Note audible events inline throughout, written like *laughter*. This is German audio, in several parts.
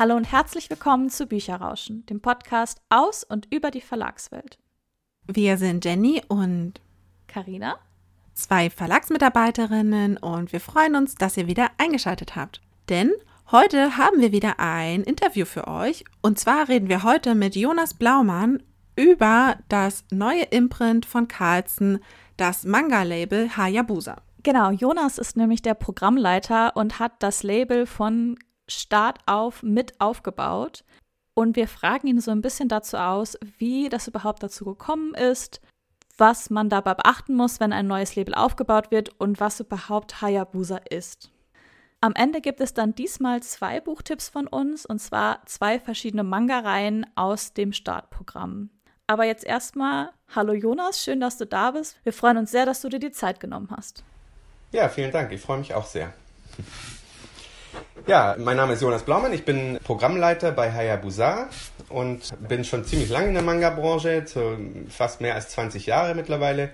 Hallo und herzlich willkommen zu Bücherrauschen, dem Podcast aus und über die Verlagswelt. Wir sind Jenny und Karina, zwei Verlagsmitarbeiterinnen und wir freuen uns, dass ihr wieder eingeschaltet habt. Denn heute haben wir wieder ein Interview für euch und zwar reden wir heute mit Jonas Blaumann über das neue Imprint von Carlsen, das Manga-Label Hayabusa. Genau, Jonas ist nämlich der Programmleiter und hat das Label von Start auf mit aufgebaut. Und wir fragen ihn so ein bisschen dazu aus, wie das überhaupt dazu gekommen ist, was man dabei beachten muss, wenn ein neues Label aufgebaut wird und was überhaupt Hayabusa ist. Am Ende gibt es dann diesmal zwei Buchtipps von uns und zwar zwei verschiedene Manga-Reihen aus dem Startprogramm. Aber jetzt erstmal, hallo Jonas, schön, dass du da bist. Wir freuen uns sehr, dass du dir die Zeit genommen hast. Ja, vielen Dank. Ich freue mich auch sehr. Ja, mein Name ist Jonas Blaumann. Ich bin Programmleiter bei Hayabusa und bin schon ziemlich lange in der Manga-Branche, fast mehr als 20 Jahre mittlerweile.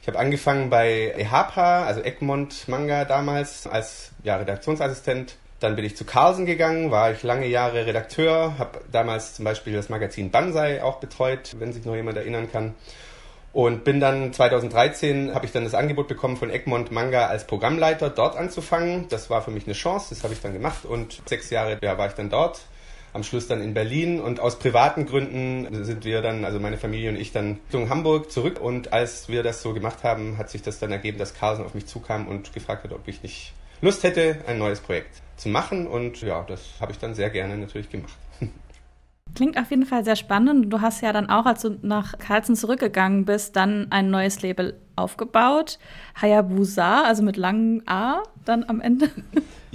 Ich habe angefangen bei EHPA, also Egmont Manga damals, als ja, Redaktionsassistent. Dann bin ich zu Carlsen gegangen, war ich lange Jahre Redakteur, habe damals zum Beispiel das Magazin Banzai auch betreut, wenn sich noch jemand erinnern kann. Und bin dann 2013 habe ich dann das Angebot bekommen von Egmont Manga als Programmleiter dort anzufangen. Das war für mich eine Chance, das habe ich dann gemacht und sechs Jahre ja, war ich dann dort. Am Schluss dann in Berlin und aus privaten Gründen sind wir dann, also meine Familie und ich dann Richtung Hamburg zurück und als wir das so gemacht haben, hat sich das dann ergeben, dass Carlsen auf mich zukam und gefragt hat, ob ich nicht Lust hätte, ein neues Projekt zu machen und ja, das habe ich dann sehr gerne natürlich gemacht. Klingt auf jeden Fall sehr spannend. Du hast ja dann auch, als du nach Carlsen zurückgegangen bist, dann ein neues Label aufgebaut. Hayabusa, also mit langem A dann am Ende. *laughs*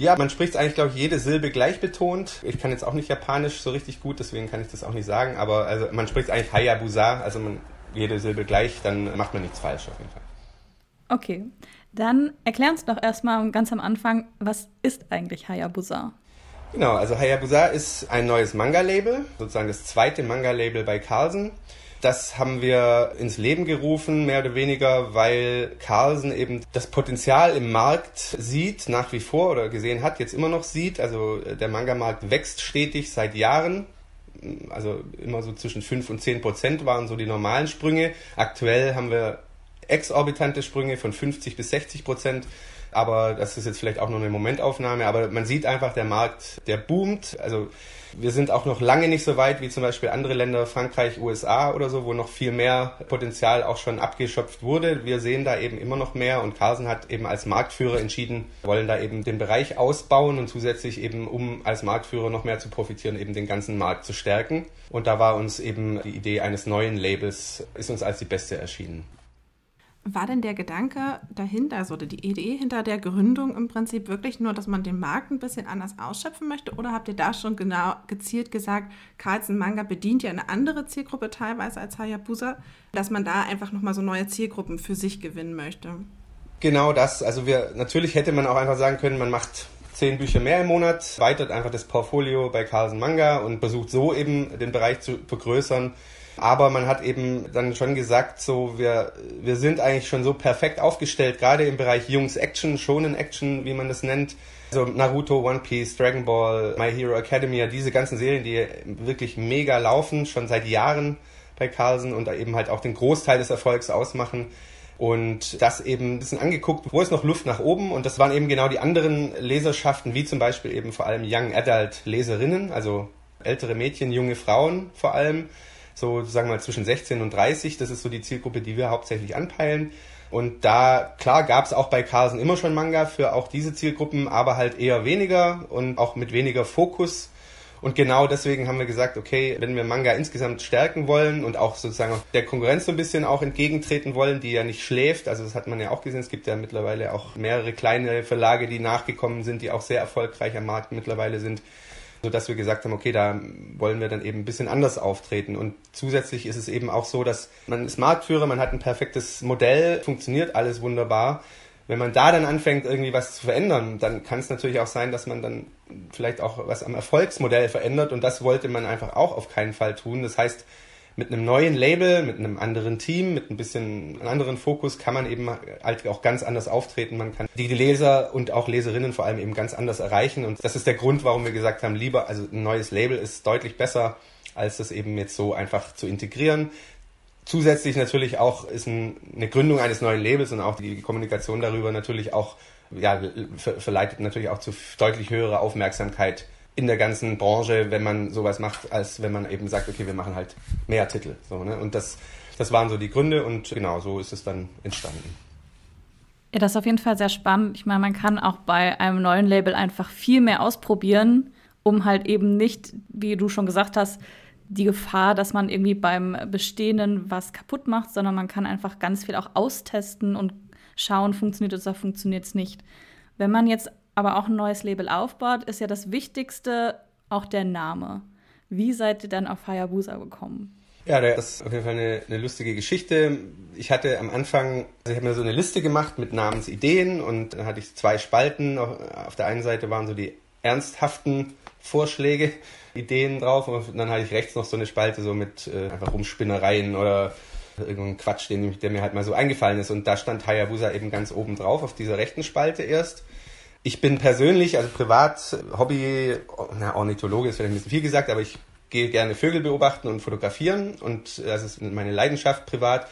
Ja, man spricht eigentlich, glaube ich, jede Silbe gleich betont. Ich kann jetzt auch nicht Japanisch so richtig gut, deswegen kann ich das auch nicht sagen. Aber also man spricht eigentlich Hayabusa, also man, jede Silbe gleich, dann macht man nichts falsch auf jeden Fall. Okay, dann erklär uns doch erstmal ganz am Anfang, was ist eigentlich Hayabusa? Genau, also Hayabusa ist ein neues Manga-Label, sozusagen das zweite Manga-Label bei Carlsen. Das haben wir ins Leben gerufen, mehr oder weniger, weil Carlsen eben das Potenzial im Markt sieht, nach wie vor oder gesehen hat, jetzt immer noch sieht. Also äh, der Manga-Markt wächst stetig seit Jahren. Also immer so zwischen 5 und 10 Prozent waren so die normalen Sprünge. Aktuell haben wir exorbitante Sprünge von 50 bis 60 Prozent aber das ist jetzt vielleicht auch nur eine Momentaufnahme, aber man sieht einfach, der Markt, der boomt. Also wir sind auch noch lange nicht so weit wie zum Beispiel andere Länder, Frankreich, USA oder so, wo noch viel mehr Potenzial auch schon abgeschöpft wurde. Wir sehen da eben immer noch mehr und Carlsen hat eben als Marktführer entschieden, wollen da eben den Bereich ausbauen und zusätzlich eben, um als Marktführer noch mehr zu profitieren, eben den ganzen Markt zu stärken. Und da war uns eben die Idee eines neuen Labels, ist uns als die beste erschienen war denn der Gedanke dahinter, also die Idee hinter der Gründung im Prinzip wirklich nur, dass man den Markt ein bisschen anders ausschöpfen möchte? Oder habt ihr da schon genau gezielt gesagt, Carlsen Manga bedient ja eine andere Zielgruppe teilweise als Hayabusa, dass man da einfach nochmal so neue Zielgruppen für sich gewinnen möchte? Genau das. Also wir, natürlich hätte man auch einfach sagen können, man macht zehn Bücher mehr im Monat, weitet einfach das Portfolio bei Carlsen Manga und versucht so eben den Bereich zu vergrößern. Aber man hat eben dann schon gesagt, so wir, wir sind eigentlich schon so perfekt aufgestellt, gerade im Bereich Jungs-Action, Shonen-Action, wie man das nennt. Also Naruto, One Piece, Dragon Ball, My Hero Academia, diese ganzen Serien, die wirklich mega laufen, schon seit Jahren bei Carlsen und eben halt auch den Großteil des Erfolgs ausmachen. Und das eben ein bisschen angeguckt, wo ist noch Luft nach oben? Und das waren eben genau die anderen Leserschaften, wie zum Beispiel eben vor allem Young Adult Leserinnen, also ältere Mädchen, junge Frauen vor allem, so sagen wir mal zwischen 16 und 30. Das ist so die Zielgruppe, die wir hauptsächlich anpeilen. Und da, klar, gab es auch bei Carlsen immer schon Manga für auch diese Zielgruppen, aber halt eher weniger und auch mit weniger Fokus. Und genau deswegen haben wir gesagt, okay, wenn wir Manga insgesamt stärken wollen und auch sozusagen der Konkurrenz so ein bisschen auch entgegentreten wollen, die ja nicht schläft, also das hat man ja auch gesehen, es gibt ja mittlerweile auch mehrere kleine Verlage, die nachgekommen sind, die auch sehr erfolgreich am Markt mittlerweile sind, sodass wir gesagt haben, okay, da wollen wir dann eben ein bisschen anders auftreten. Und zusätzlich ist es eben auch so, dass man ist Marktführer, man hat ein perfektes Modell, funktioniert alles wunderbar. Wenn man da dann anfängt, irgendwie was zu verändern, dann kann es natürlich auch sein, dass man dann vielleicht auch was am Erfolgsmodell verändert und das wollte man einfach auch auf keinen Fall tun. Das heißt, mit einem neuen Label, mit einem anderen Team, mit ein bisschen einem anderen Fokus kann man eben halt auch ganz anders auftreten. Man kann die Leser und auch Leserinnen vor allem eben ganz anders erreichen. Und das ist der Grund, warum wir gesagt haben, lieber, also ein neues Label ist deutlich besser, als das eben jetzt so einfach zu integrieren. Zusätzlich natürlich auch ist ein, eine Gründung eines neuen Labels und auch die Kommunikation darüber natürlich auch, ja, ver verleitet natürlich auch zu deutlich höherer Aufmerksamkeit in der ganzen Branche, wenn man sowas macht, als wenn man eben sagt, okay, wir machen halt mehr Titel. So, ne? Und das, das waren so die Gründe und genau so ist es dann entstanden. Ja, das ist auf jeden Fall sehr spannend. Ich meine, man kann auch bei einem neuen Label einfach viel mehr ausprobieren, um halt eben nicht, wie du schon gesagt hast, die Gefahr, dass man irgendwie beim Bestehenden was kaputt macht, sondern man kann einfach ganz viel auch austesten und schauen, funktioniert es oder funktioniert es nicht. Wenn man jetzt aber auch ein neues Label aufbaut, ist ja das Wichtigste auch der Name. Wie seid ihr dann auf Hayabusa gekommen? Ja, das ist auf jeden Fall eine, eine, lustige Geschichte. Ich hatte am Anfang, also ich habe mir so eine Liste gemacht mit Namensideen und dann hatte ich zwei Spalten. Auf der einen Seite waren so die ernsthaften Vorschläge, *laughs* Ideen drauf und dann hatte ich rechts noch so eine Spalte so mit äh, einfach Rumspinnereien oder irgendein Quatsch, den, der mir halt mal so eingefallen ist. Und da stand Hayabusa eben ganz oben drauf auf dieser rechten Spalte erst. Ich bin persönlich, also privat, Hobby, na, Ornithologe ist vielleicht ein bisschen viel gesagt, aber ich gehe gerne Vögel beobachten und fotografieren und das ist meine Leidenschaft privat.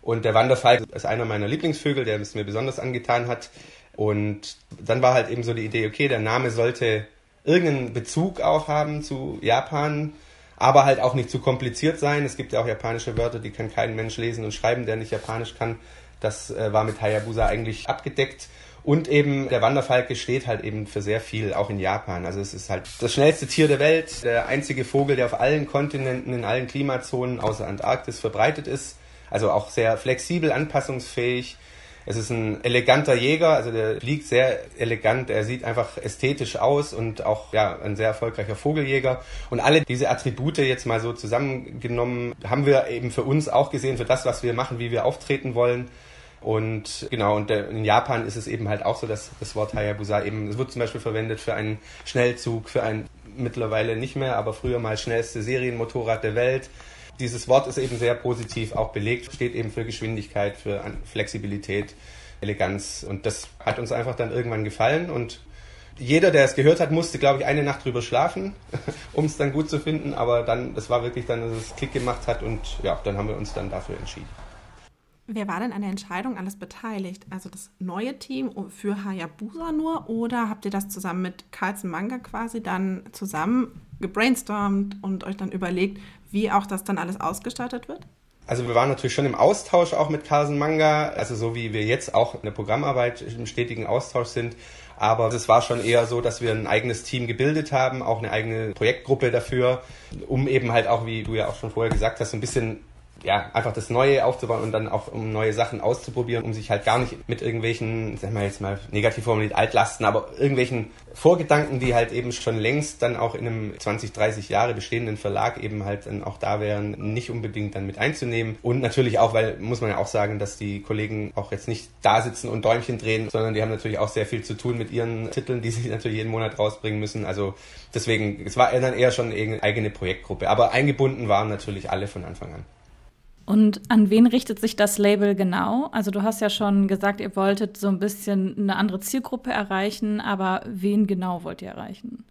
Und der Wanderfalk ist einer meiner Lieblingsvögel, der es mir besonders angetan hat. Und dann war halt eben so die Idee, okay, der Name sollte irgendeinen Bezug auch haben zu Japan, aber halt auch nicht zu kompliziert sein. Es gibt ja auch japanische Wörter, die kann kein Mensch lesen und schreiben, der nicht Japanisch kann. Das äh, war mit Hayabusa eigentlich abgedeckt. Und eben der Wanderfalke steht halt eben für sehr viel, auch in Japan. Also es ist halt das schnellste Tier der Welt, der einzige Vogel, der auf allen Kontinenten, in allen Klimazonen außer Antarktis verbreitet ist. Also auch sehr flexibel, anpassungsfähig. Es ist ein eleganter Jäger, also der fliegt sehr elegant, er sieht einfach ästhetisch aus und auch ja, ein sehr erfolgreicher Vogeljäger. Und alle diese Attribute jetzt mal so zusammengenommen, haben wir eben für uns auch gesehen, für das, was wir machen, wie wir auftreten wollen. Und genau, und in Japan ist es eben halt auch so, dass das Wort Hayabusa eben, es wird zum Beispiel verwendet für einen Schnellzug, für ein mittlerweile nicht mehr, aber früher mal schnellste Serienmotorrad der Welt. Dieses Wort ist eben sehr positiv auch belegt, steht eben für Geschwindigkeit, für Flexibilität, Eleganz. Und das hat uns einfach dann irgendwann gefallen und jeder, der es gehört hat, musste, glaube ich, eine Nacht drüber schlafen, *laughs* um es dann gut zu finden. Aber dann, das war wirklich dann, dass es Klick gemacht hat und ja, dann haben wir uns dann dafür entschieden. Wer war denn an der Entscheidung alles beteiligt? Also das neue Team für Hayabusa nur oder habt ihr das zusammen mit Carlsen Manga quasi dann zusammen gebrainstormt und euch dann überlegt, wie auch das dann alles ausgestaltet wird? Also wir waren natürlich schon im Austausch auch mit Carlsen Manga, also so wie wir jetzt auch in der Programmarbeit im stetigen Austausch sind. Aber es war schon eher so, dass wir ein eigenes Team gebildet haben, auch eine eigene Projektgruppe dafür, um eben halt auch, wie du ja auch schon vorher gesagt hast, ein bisschen ja, einfach das Neue aufzubauen und dann auch um neue Sachen auszuprobieren, um sich halt gar nicht mit irgendwelchen, sagen wir jetzt mal negativ formuliert, Altlasten, aber irgendwelchen Vorgedanken, die halt eben schon längst dann auch in einem 20, 30 Jahre bestehenden Verlag eben halt dann auch da wären, nicht unbedingt dann mit einzunehmen. Und natürlich auch, weil, muss man ja auch sagen, dass die Kollegen auch jetzt nicht da sitzen und Däumchen drehen, sondern die haben natürlich auch sehr viel zu tun mit ihren Titeln, die sie natürlich jeden Monat rausbringen müssen. Also deswegen, es war dann eher schon eine eigene Projektgruppe. Aber eingebunden waren natürlich alle von Anfang an. Und an wen richtet sich das Label genau? Also du hast ja schon gesagt, ihr wolltet so ein bisschen eine andere Zielgruppe erreichen, aber wen genau wollt ihr erreichen?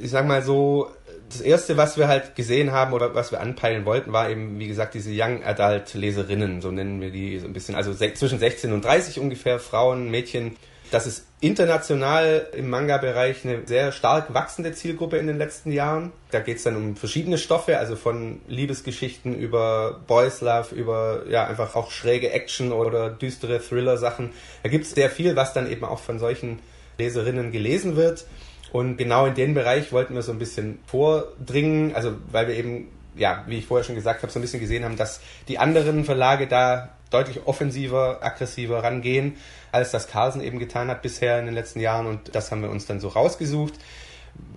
Ich sag mal so, das erste, was wir halt gesehen haben oder was wir anpeilen wollten, war eben, wie gesagt, diese Young Adult Leserinnen, so nennen wir die so ein bisschen, also zwischen 16 und 30 ungefähr, Frauen, Mädchen, das ist international im Manga-Bereich eine sehr stark wachsende Zielgruppe in den letzten Jahren. Da geht es dann um verschiedene Stoffe, also von Liebesgeschichten über Boys Love, über ja einfach auch schräge Action oder düstere Thriller-Sachen. Da gibt es sehr viel, was dann eben auch von solchen Leserinnen gelesen wird. Und genau in den Bereich wollten wir so ein bisschen vordringen, also weil wir eben, ja, wie ich vorher schon gesagt habe, so ein bisschen gesehen haben, dass die anderen Verlage da deutlich offensiver, aggressiver rangehen, als das Carlsen eben getan hat bisher in den letzten Jahren. Und das haben wir uns dann so rausgesucht.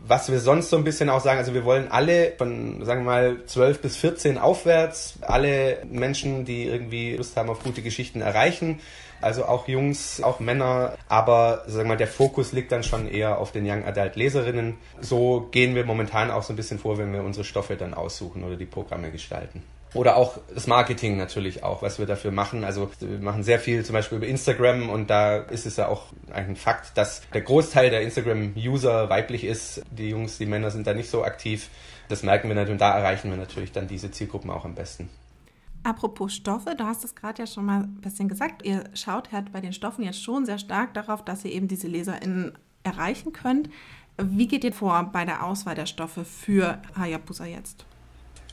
Was wir sonst so ein bisschen auch sagen, also wir wollen alle von, sagen wir mal, 12 bis 14 aufwärts, alle Menschen, die irgendwie Lust haben auf gute Geschichten erreichen. Also auch Jungs, auch Männer, aber sagen wir mal, der Fokus liegt dann schon eher auf den Young Adult Leserinnen. So gehen wir momentan auch so ein bisschen vor, wenn wir unsere Stoffe dann aussuchen oder die Programme gestalten. Oder auch das Marketing natürlich auch, was wir dafür machen. Also wir machen sehr viel zum Beispiel über Instagram und da ist es ja auch ein Fakt, dass der Großteil der Instagram-User weiblich ist. Die Jungs, die Männer sind da nicht so aktiv. Das merken wir natürlich und da erreichen wir natürlich dann diese Zielgruppen auch am besten. Apropos Stoffe, du hast es gerade ja schon mal ein bisschen gesagt. Ihr schaut halt bei den Stoffen jetzt schon sehr stark darauf, dass ihr eben diese LeserInnen erreichen könnt. Wie geht ihr vor bei der Auswahl der Stoffe für Hayabusa jetzt?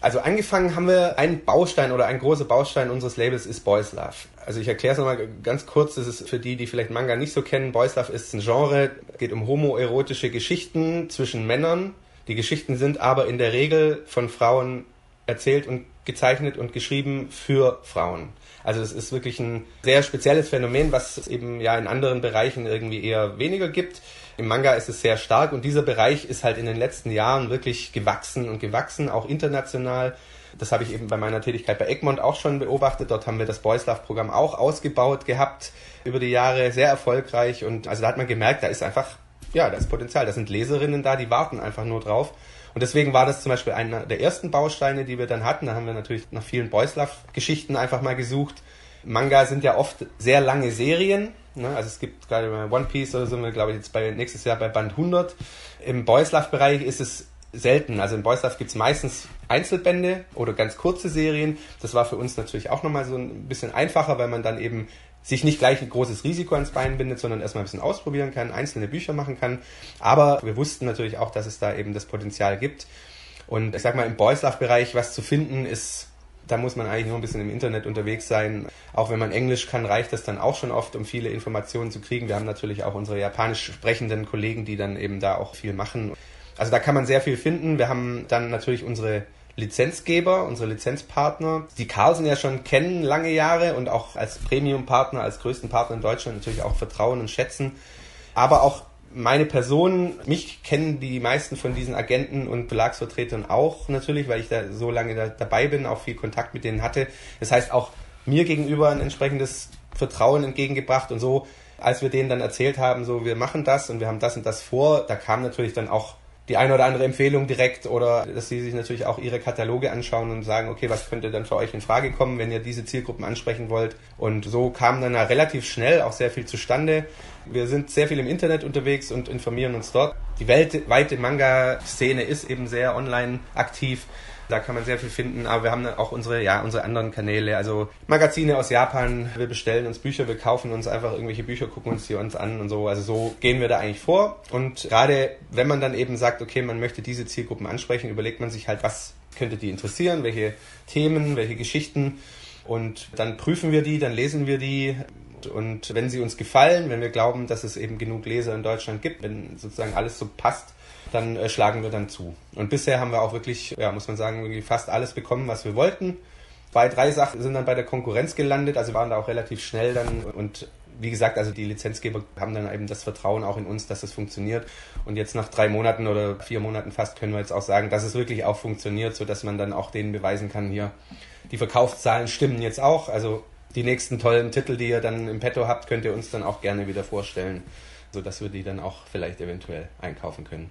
Also angefangen haben wir, ein Baustein oder ein großer Baustein unseres Labels ist Boys Love. Also ich erkläre es nochmal ganz kurz, das ist für die, die vielleicht Manga nicht so kennen. Boys Love ist ein Genre, geht um homoerotische Geschichten zwischen Männern. Die Geschichten sind aber in der Regel von Frauen erzählt und gezeichnet und geschrieben für Frauen. Also es ist wirklich ein sehr spezielles Phänomen, was es eben ja in anderen Bereichen irgendwie eher weniger gibt. Im Manga ist es sehr stark und dieser Bereich ist halt in den letzten Jahren wirklich gewachsen und gewachsen, auch international. Das habe ich eben bei meiner Tätigkeit bei Egmont auch schon beobachtet. Dort haben wir das Boys Love Programm auch ausgebaut gehabt über die Jahre, sehr erfolgreich. Und also da hat man gemerkt, da ist einfach, ja, da ist Potenzial. Da sind Leserinnen da, die warten einfach nur drauf. Und deswegen war das zum Beispiel einer der ersten Bausteine, die wir dann hatten. Da haben wir natürlich nach vielen Boys Love Geschichten einfach mal gesucht. Manga sind ja oft sehr lange Serien Ne? Also es gibt gerade bei One Piece oder so, sind wir glaube ich jetzt bei nächstes Jahr bei Band 100. Im Boys Love Bereich ist es selten. Also im Boys Love gibt es meistens Einzelbände oder ganz kurze Serien. Das war für uns natürlich auch nochmal so ein bisschen einfacher, weil man dann eben sich nicht gleich ein großes Risiko ans Bein bindet, sondern erstmal ein bisschen ausprobieren kann, einzelne Bücher machen kann. Aber wir wussten natürlich auch, dass es da eben das Potenzial gibt. Und ich sag mal, im Boys Love Bereich was zu finden ist da muss man eigentlich nur ein bisschen im Internet unterwegs sein. Auch wenn man Englisch kann, reicht das dann auch schon oft, um viele Informationen zu kriegen. Wir haben natürlich auch unsere japanisch sprechenden Kollegen, die dann eben da auch viel machen. Also da kann man sehr viel finden. Wir haben dann natürlich unsere Lizenzgeber, unsere Lizenzpartner, die Carlsen ja schon kennen lange Jahre und auch als Premium-Partner, als größten Partner in Deutschland natürlich auch vertrauen und schätzen. Aber auch meine Person, mich kennen die meisten von diesen Agenten und Verlagsvertretern auch natürlich, weil ich da so lange da, dabei bin, auch viel Kontakt mit denen hatte. Das heißt auch mir gegenüber ein entsprechendes Vertrauen entgegengebracht und so, als wir denen dann erzählt haben, so wir machen das und wir haben das und das vor, da kam natürlich dann auch die eine oder andere Empfehlung direkt oder dass sie sich natürlich auch ihre Kataloge anschauen und sagen, okay, was könnte dann für euch in Frage kommen, wenn ihr diese Zielgruppen ansprechen wollt. Und so kam dann relativ schnell auch sehr viel zustande. Wir sind sehr viel im Internet unterwegs und informieren uns dort. Die weltweite Manga-Szene ist eben sehr online aktiv. Da kann man sehr viel finden, aber wir haben auch unsere, ja, unsere anderen Kanäle, also Magazine aus Japan. Wir bestellen uns Bücher, wir kaufen uns einfach irgendwelche Bücher, gucken uns die uns an und so. Also so gehen wir da eigentlich vor. Und gerade wenn man dann eben sagt, okay, man möchte diese Zielgruppen ansprechen, überlegt man sich halt, was könnte die interessieren, welche Themen, welche Geschichten. Und dann prüfen wir die, dann lesen wir die, und wenn sie uns gefallen, wenn wir glauben, dass es eben genug Leser in Deutschland gibt, wenn sozusagen alles so passt, dann äh, schlagen wir dann zu. Und bisher haben wir auch wirklich, ja, muss man sagen, fast alles bekommen, was wir wollten. Zwei, drei Sachen sind dann bei der Konkurrenz gelandet, also waren da auch relativ schnell dann und wie gesagt, also die Lizenzgeber haben dann eben das Vertrauen auch in uns, dass es funktioniert. Und jetzt nach drei Monaten oder vier Monaten fast können wir jetzt auch sagen, dass es wirklich auch funktioniert, sodass man dann auch denen beweisen kann, hier, die Verkaufszahlen stimmen jetzt auch. Also die nächsten tollen Titel, die ihr dann im Petto habt, könnt ihr uns dann auch gerne wieder vorstellen, sodass wir die dann auch vielleicht eventuell einkaufen können.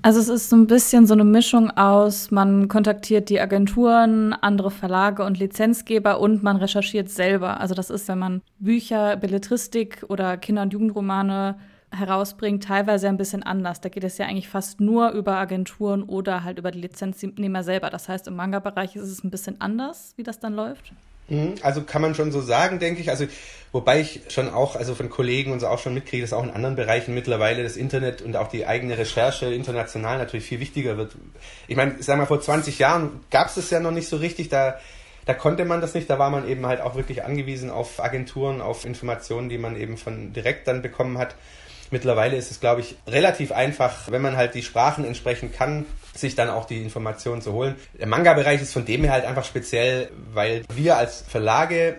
Also es ist so ein bisschen so eine Mischung aus, man kontaktiert die Agenturen, andere Verlage und Lizenzgeber und man recherchiert selber. Also das ist, wenn man Bücher, Belletristik oder Kinder- und Jugendromane herausbringt, teilweise ein bisschen anders. Da geht es ja eigentlich fast nur über Agenturen oder halt über die Lizenznehmer selber. Das heißt, im Manga-Bereich ist es ein bisschen anders, wie das dann läuft. Mhm, also kann man schon so sagen, denke ich. Also wobei ich schon auch, also von Kollegen und so auch schon mitkriege, dass auch in anderen Bereichen mittlerweile das Internet und auch die eigene Recherche international natürlich viel wichtiger wird. Ich meine, ich sag mal, vor 20 Jahren gab es das ja noch nicht so richtig. Da da konnte man das nicht, da war man eben halt auch wirklich angewiesen auf Agenturen, auf Informationen, die man eben von direkt dann bekommen hat. Mittlerweile ist es, glaube ich, relativ einfach, wenn man halt die Sprachen entsprechend kann, sich dann auch die Informationen zu holen. Der Manga-Bereich ist von dem her halt einfach speziell, weil wir als Verlage,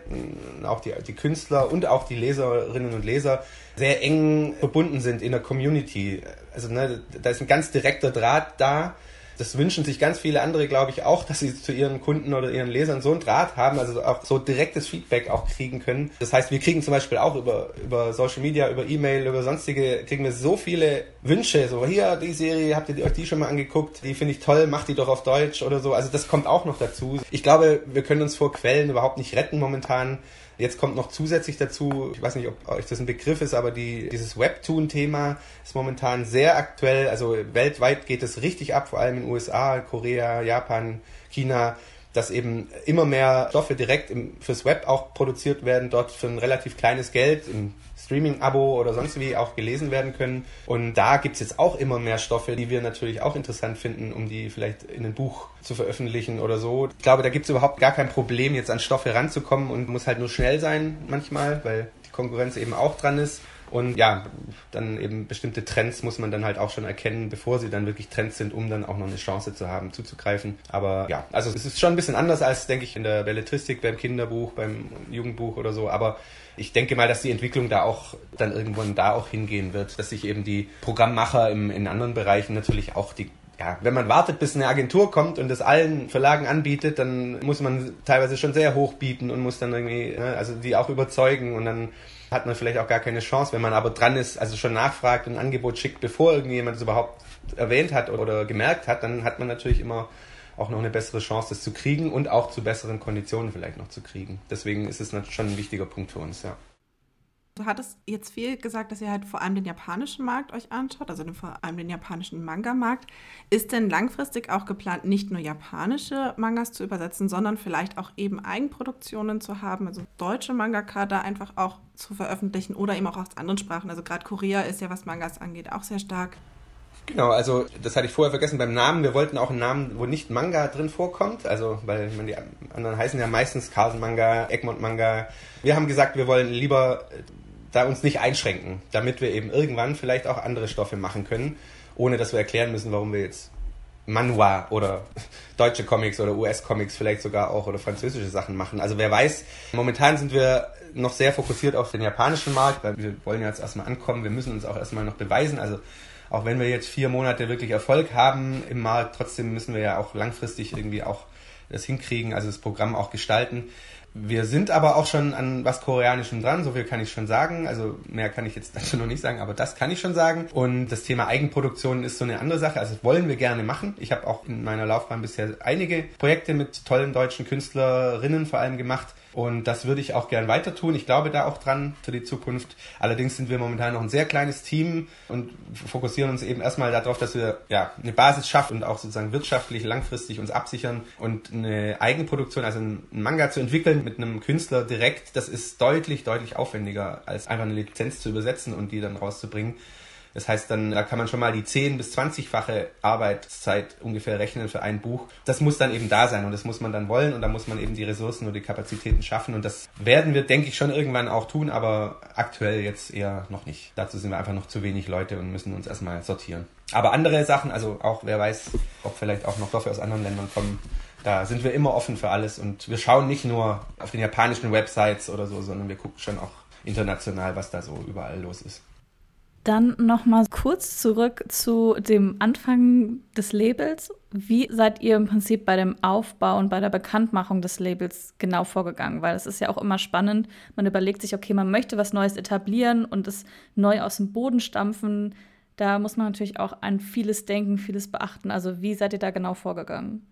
auch die, die Künstler und auch die Leserinnen und Leser sehr eng verbunden sind in der Community. Also ne, da ist ein ganz direkter Draht da Das wünschen sich ganz viele andere, glaube ich, auch, dass sie zu ihren Kunden oder ihren Lesern so einen Draht haben, also auch so direktes Feedback auch kriegen können. Das heißt, wir kriegen zum Beispiel auch über, über Social Media, über E-Mail, über sonstige, kriegen wir so viele Wünsche, so hier, die Serie, habt ihr euch die schon mal angeguckt? Die finde ich toll, macht die doch auf Deutsch oder so. Also das kommt auch noch dazu. Ich glaube, wir können uns vor Quellen überhaupt nicht retten momentan. Jetzt kommt noch zusätzlich dazu, ich weiß nicht, ob euch das ein Begriff ist, aber die, dieses Webtoon-Thema ist momentan sehr aktuell. Also weltweit geht es richtig ab, vor allem in den USA, Korea, Japan, China dass eben immer mehr Stoffe direkt im, fürs Web auch produziert werden, dort für ein relativ kleines Geld im Streaming-Abo oder sonst wie auch gelesen werden können. Und da gibt's jetzt auch immer mehr Stoffe, die wir natürlich auch interessant finden, um die vielleicht in ein Buch zu veröffentlichen oder so. Ich glaube, da gibt's überhaupt gar kein Problem, jetzt an Stoffe ranzukommen und muss halt nur schnell sein manchmal, weil die Konkurrenz eben auch dran ist. Und ja, dann eben bestimmte Trends muss man dann halt auch schon erkennen, bevor sie dann wirklich Trends sind, um dann auch noch eine Chance zu haben, zuzugreifen. Aber ja, also es ist schon ein bisschen anders als, denke ich, in der Belletristik, beim Kinderbuch, beim Jugendbuch oder so. Aber ich denke mal, dass die Entwicklung da auch dann irgendwann da auch hingehen wird, dass sich eben die Programmmacher im, in anderen Bereichen natürlich auch die ja, wenn man wartet, bis eine Agentur kommt und das allen Verlagen anbietet, dann muss man teilweise schon sehr hoch bieten und muss dann irgendwie, ne, also die auch überzeugen und dann hat man vielleicht auch gar keine Chance. Wenn man aber dran ist, also schon nachfragt und ein Angebot schickt, bevor irgendjemand es überhaupt erwähnt hat oder gemerkt hat, dann hat man natürlich immer auch noch eine bessere Chance, das zu kriegen und auch zu besseren Konditionen vielleicht noch zu kriegen. Deswegen ist es schon ein wichtiger Punkt für uns, ja. Du hattest jetzt viel gesagt, dass ihr halt vor allem den japanischen Markt euch anschaut, also vor allem den japanischen Manga-Markt. Ist denn langfristig auch geplant, nicht nur japanische Mangas zu übersetzen, sondern vielleicht auch eben Eigenproduktionen zu haben, also deutsche Mangaka da einfach auch zu veröffentlichen oder eben auch aus anderen Sprachen? Also gerade Korea ist ja, was Mangas angeht, auch sehr stark. Genau, also das hatte ich vorher vergessen beim Namen. Wir wollten auch einen Namen, wo nicht Manga drin vorkommt. Also, weil man die anderen heißen ja meistens Carlsen Manga, Egmont Manga. Wir haben gesagt, wir wollen lieber da uns nicht einschränken, damit wir eben irgendwann vielleicht auch andere Stoffe machen können, ohne dass wir erklären müssen, warum wir jetzt Manhwa oder *laughs* deutsche Comics oder US-Comics vielleicht sogar auch oder französische Sachen machen. Also wer weiß, momentan sind wir noch sehr fokussiert auf den japanischen Markt, weil wir wollen ja jetzt erstmal ankommen, wir müssen uns auch erstmal noch beweisen. Also auch wenn wir jetzt vier Monate wirklich Erfolg haben im Markt, trotzdem müssen wir ja auch langfristig irgendwie auch das hinkriegen, also das Programm auch gestalten. Wir sind aber auch schon an was Koreanischem dran, so viel kann ich schon sagen. Also mehr kann ich jetzt *laughs* dazu noch nicht sagen, aber das kann ich schon sagen. Und das Thema Eigenproduktion ist so eine andere Sache. Also das wollen wir gerne machen. Ich habe auch in meiner Laufbahn bisher einige Projekte mit tollen deutschen Künstlerinnen vor allem gemacht. Und das würde ich auch gern weiter tun. Ich glaube da auch dran für die Zukunft. Allerdings sind wir momentan noch ein sehr kleines Team und fokussieren uns eben erstmal darauf, dass wir ja eine Basis schaffen und auch sozusagen wirtschaftlich langfristig uns absichern und eine Eigenproduktion, also einen Manga zu entwickeln mit einem Künstler direkt, das ist deutlich, deutlich aufwendiger als einfach eine Lizenz zu übersetzen und die dann rauszubringen. Das heißt, dann da kann man schon mal die 10 bis 20-fache Arbeitszeit ungefähr rechnen für ein Buch. Das muss dann eben da sein und das muss man dann wollen und da muss man eben die Ressourcen und die Kapazitäten schaffen und das werden wir, denke ich, schon irgendwann auch tun, aber aktuell jetzt eher noch nicht. Dazu sind wir einfach noch zu wenig Leute und müssen uns erstmal sortieren. Aber andere Sachen, also auch wer weiß, ob vielleicht auch noch Stoffe aus anderen Ländern kommen, da sind wir immer offen für alles und wir schauen nicht nur auf den japanischen Websites oder so, sondern wir gucken schon auch international, was da so überall los ist. Dann noch mal kurz zurück zu dem Anfang des Labels. Wie seid ihr im Prinzip bei dem Aufbau und bei der Bekanntmachung des Labels genau vorgegangen? Weil es ist ja auch immer spannend. Man überlegt sich, okay, man möchte was Neues etablieren und es neu aus dem Boden stampfen. Da muss man natürlich auch an vieles denken, vieles beachten. Also wie seid ihr da genau vorgegangen?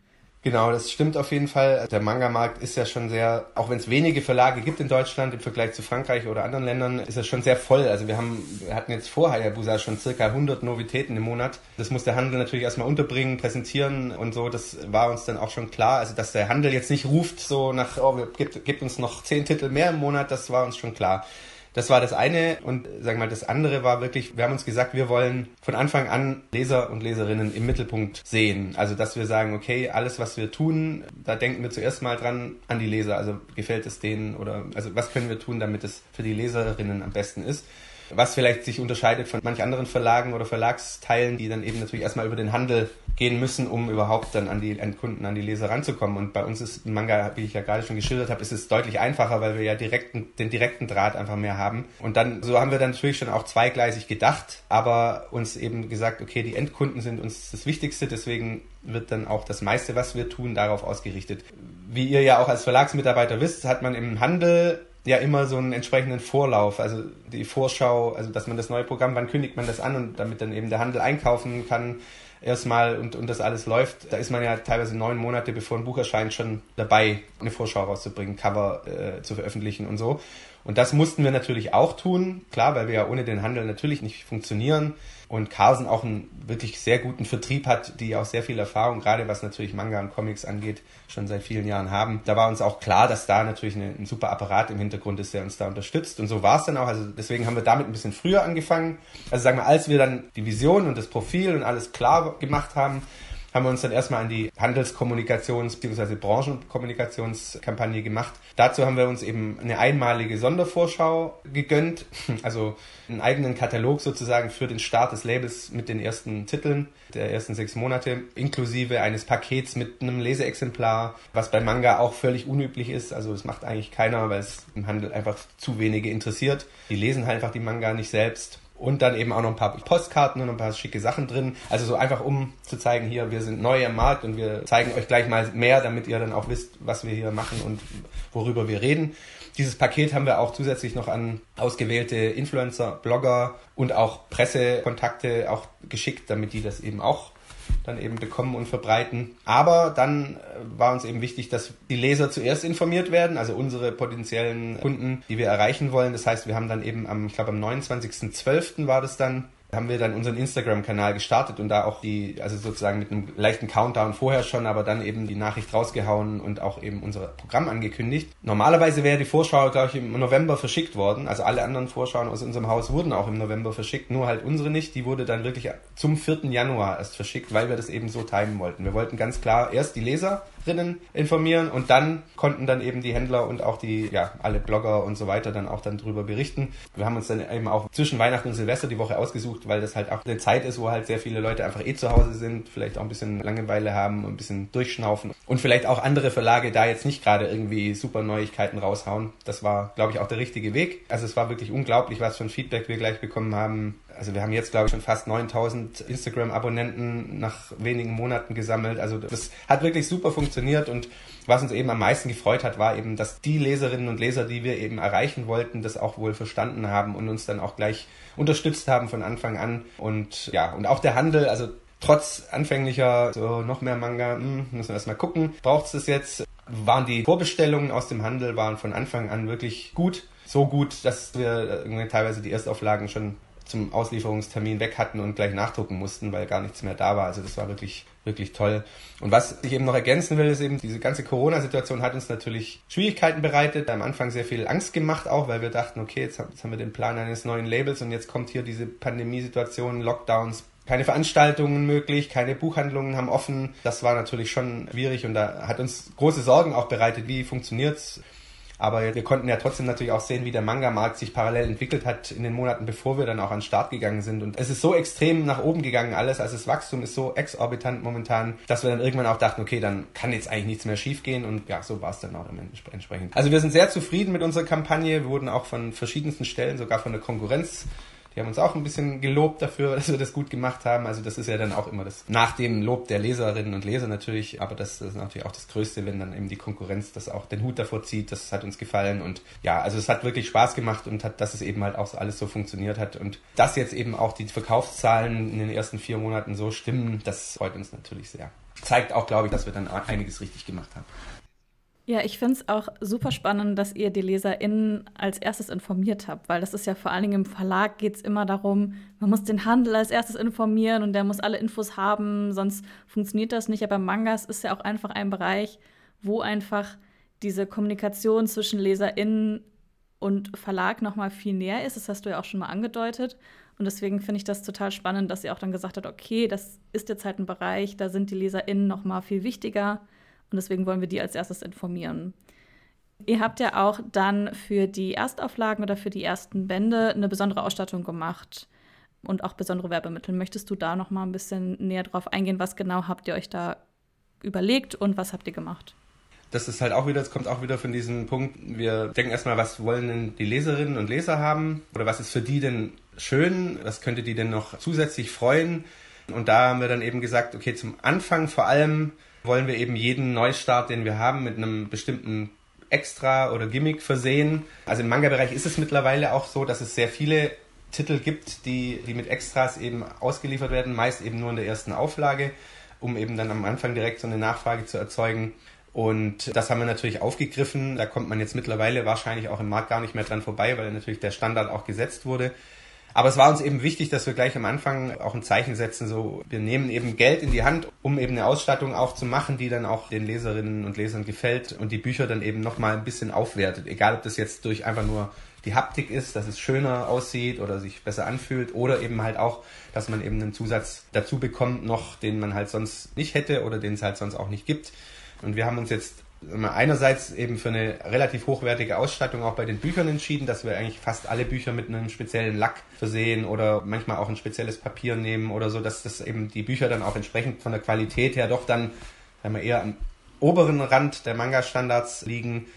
Genau, das stimmt auf jeden Fall. Der Manga-Markt ist ja schon sehr, auch wenn es wenige Verlage gibt in Deutschland im Vergleich zu Frankreich oder anderen Ländern, ist es schon sehr voll. Also wir haben, wir hatten jetzt vor Hayabusa schon circa 100 Novitäten im Monat. Das muss der Handel natürlich erstmal unterbringen, präsentieren und so. Das war uns dann auch schon klar. Also dass der Handel jetzt nicht ruft so nach, oh, gibt, gibt uns noch zehn Titel mehr im Monat, das war uns schon klar. Das war das eine und sagen wir mal, das andere war wirklich, wir haben uns gesagt, wir wollen von Anfang an Leser und Leserinnen im Mittelpunkt sehen. Also dass wir sagen, okay, alles was wir tun, da denken wir zuerst mal dran an die Leser. Also gefällt es denen oder also was können wir tun, damit es für die Leserinnen am besten ist. Was vielleicht sich unterscheidet von manch anderen Verlagen oder Verlagsteilen, die dann eben natürlich erstmal über den Handel gehen müssen, um überhaupt dann an die Endkunden, an die Leser ranzukommen. Und bei uns ist ein Manga, wie ich ja gerade schon geschildert habe, ist es deutlich einfacher, weil wir ja direkten, den direkten Draht einfach mehr haben. Und dann, so haben wir dann natürlich schon auch zweigleisig gedacht, aber uns eben gesagt, okay, die Endkunden sind uns das Wichtigste, deswegen wird dann auch das meiste, was wir tun, darauf ausgerichtet. Wie ihr ja auch als Verlagsmitarbeiter wisst, hat man im Handel ja immer so einen entsprechenden Vorlauf, also die Vorschau, also dass man das neue Programm, wann kündigt man das an und damit dann eben der Handel einkaufen kann, erstmal und, und das alles läuft, da ist man ja teilweise neun Monate bevor ein Buch erscheint schon dabei, eine Vorschau rauszubringen, Cover äh, zu veröffentlichen und so. Und das mussten wir natürlich auch tun, klar, weil wir ja ohne den Handel natürlich nicht funktionieren und Carlsen auch einen wirklich sehr guten Vertrieb hat, die auch sehr viel Erfahrung, gerade was natürlich Manga und Comics angeht, schon seit vielen Jahren haben. Da war uns auch klar, dass da natürlich ein super Apparat im Hintergrund ist, der uns da unterstützt. Und so war es dann auch. Also deswegen haben wir damit ein bisschen früher angefangen. Also sagen wir, als wir dann die Vision und das Profil und alles klar gemacht haben, haben wir uns dann erstmal an die Handelskommunikations- bzw. Branchenkommunikationskampagne gemacht. Dazu haben wir uns eben eine einmalige Sondervorschau gegönnt, *laughs* also einen eigenen Katalog sozusagen für den Start des Labels mit den ersten Titeln der ersten sechs Monate, inklusive eines Pakets mit einem Leseexemplar, was bei Manga auch völlig unüblich ist. Also das macht eigentlich keiner, weil es im Handel einfach zu wenige interessiert. Die lesen halt einfach die Manga nicht selbst und dann eben auch noch ein paar Postkarten und ein paar schicke Sachen drin. Also so einfach, um zu zeigen, hier, wir sind neu im Markt und wir zeigen euch gleich mal mehr, damit ihr dann auch wisst, was wir hier machen und worüber wir reden. Dieses Paket haben wir auch zusätzlich noch an ausgewählte Influencer, Blogger und auch Pressekontakte auch geschickt, damit die das eben auch dann eben bekommen und verbreiten. Aber dann äh, war uns eben wichtig, dass die Leser zuerst informiert werden, also unsere potenziellen Kunden, die wir erreichen wollen. Das heißt, wir haben dann eben am, ich glaube am 29.12. war das dann, haben wir dann unseren Instagram-Kanal gestartet und da auch die, also sozusagen mit einem leichten Countdown vorher schon, aber dann eben die Nachricht rausgehauen und auch eben unser Programm angekündigt. Normalerweise wäre die Vorschau, glaube ich, im November verschickt worden. Also alle anderen Vorschauen aus unserem Haus wurden auch im November verschickt, nur halt unsere nicht. Die wurde dann wirklich zum 4. Januar erst verschickt, weil wir das eben so timen wollten. Wir wollten ganz klar erst die Leser drinnen informieren und dann konnten dann eben die Händler und auch die, ja, alle Blogger und so weiter dann auch dann drüber berichten. Wir haben uns dann eben auch zwischen Weihnachten und Silvester die Woche ausgesucht, weil das halt auch eine Zeit ist, wo halt sehr viele Leute einfach eh zu Hause sind, vielleicht auch ein bisschen Langeweile haben ein bisschen durchschnaufen und vielleicht auch andere Verlage da jetzt nicht gerade irgendwie super Neuigkeiten raushauen. Das war, glaube ich, auch der richtige Weg. Also es war wirklich unglaublich, was für ein Feedback wir gleich bekommen haben also wir haben jetzt, glaube ich, schon fast 9000 Instagram-Abonnenten nach wenigen Monaten gesammelt. Also das hat wirklich super funktioniert und was uns eben am meisten gefreut hat, war eben, dass die Leserinnen und Leser, die wir eben erreichen wollten, das auch wohl verstanden haben und uns dann auch gleich unterstützt haben von Anfang an. Und ja, und auch der Handel, also trotz anfänglicher, so noch mehr Manga, hm, müssen wir erstmal gucken, braucht es das jetzt? Waren die Vorbestellungen aus dem Handel waren von Anfang an wirklich gut. So gut, dass wir teilweise die Erstauflagen schon zum Auslieferungstermin weg hatten und gleich nachdrucken mussten, weil gar nichts mehr da war. Also das war wirklich, wirklich toll. Und was ich eben noch ergänzen will, ist eben, diese ganze Corona-Situation hat uns natürlich Schwierigkeiten bereitet, am Anfang sehr viel Angst gemacht auch, weil wir dachten, okay, jetzt, haben wir den Plan eines neuen Labels und jetzt kommt hier diese Pandemiesituation, Lockdowns, keine Veranstaltungen möglich, keine Buchhandlungen haben offen. Das war natürlich schon schwierig und da hat uns große Sorgen auch bereitet, wie funktioniert's aber wir konnten ja trotzdem natürlich auch sehen, wie der Manga-Markt sich parallel entwickelt hat in den Monaten, bevor wir dann auch an den Start gegangen sind. Und es ist so extrem nach oben gegangen alles, also das Wachstum ist so exorbitant momentan, dass wir dann irgendwann auch dachten, okay, dann kann jetzt eigentlich nichts mehr schiefgehen. Und ja, so war es dann auch entsprechend. Also wir sind sehr zufrieden mit unserer Kampagne. Wir wurden auch von verschiedensten Stellen, sogar von der Konkurrenz, die haben uns auch ein bisschen gelobt dafür, *laughs* dass wir das gut gemacht haben. Also das ist ja dann auch immer das nach dem Lob der Leserinnen und Leser natürlich, aber das ist natürlich auch das Größte, wenn dann eben die Konkurrenz das auch den Hut davor zieht. Das hat uns gefallen und ja, also es hat wirklich Spaß gemacht und hat, dass es eben halt auch alles so funktioniert hat und dass jetzt eben auch die Verkaufszahlen in den ersten vier Monaten so stimmen, das freut uns natürlich sehr. Zeigt auch, glaube ich, dass wir dann einiges richtig gemacht haben. Ja, ich finde es auch super spannend, dass ihr die LeserInnen als erstes informiert habt, weil das ist ja vor allen Dingen im Verlag geht es immer darum, man muss den Handel als erstes informieren und der muss alle Infos haben, sonst funktioniert das nicht. Aber Mangas ist ja auch einfach ein Bereich, wo einfach diese Kommunikation zwischen LeserInnen und Verlag noch mal viel näher ist. Das hast du ja auch schon mal angedeutet. Und deswegen finde ich das total spannend, dass ihr auch dann gesagt habt, okay, das ist jetzt halt ein Bereich, da sind die LeserInnen noch mal viel wichtiger und deswegen wollen wir die als erstes informieren. Ihr habt ja auch dann für die Erstauflagen oder für die ersten Bände eine besondere Ausstattung gemacht und auch besondere Werbemittel. Möchtest du da noch mal ein bisschen näher drauf eingehen? Was genau habt ihr euch da überlegt und was habt ihr gemacht? Das ist halt auch wieder, es kommt auch wieder von diesem Punkt, wir denken erstmal, was wollen denn die Leserinnen und Leser haben? Oder was ist für die denn schön? Was könnte die denn noch zusätzlich freuen? Und da haben wir dann eben gesagt, okay, zum Anfang vor allem wollen wir eben jeden Neustart, den wir haben, mit einem bestimmten Extra oder Gimmick versehen. Also im Manga-Bereich ist es mittlerweile auch so, dass es sehr viele Titel gibt, die, die mit Extras eben ausgeliefert werden, meist eben nur in der ersten Auflage, um eben dann am Anfang direkt so eine Nachfrage zu erzeugen. Und das haben wir natürlich aufgegriffen. Da kommt man jetzt mittlerweile wahrscheinlich auch im Markt gar nicht mehr dran vorbei, weil natürlich der Standard auch gesetzt wurde. Aber es war uns eben wichtig, dass wir gleich am Anfang auch ein Zeichen setzen, so wir nehmen eben Geld in die Hand, um eben eine Ausstattung auch zu machen, die dann auch den Leserinnen und Lesern gefällt und die Bücher dann eben nochmal ein bisschen aufwertet. Egal, ob das jetzt durch einfach nur die Haptik ist, dass es schöner aussieht oder sich besser anfühlt oder eben halt auch, dass man eben einen Zusatz dazu bekommt noch, den man halt sonst nicht hätte oder den es halt sonst auch nicht gibt. Und wir haben uns jetzt einerseits eben für eine relativ hochwertige Ausstattung auch bei den Büchern entschieden, dass wir eigentlich fast alle Bücher mit einem speziellen Lack versehen oder manchmal auch ein spezielles Papier nehmen oder so, dass das eben die Bücher dann auch entsprechend von der Qualität her doch dann sagen wir, eher am oberen Rand der Manga-Standards liegen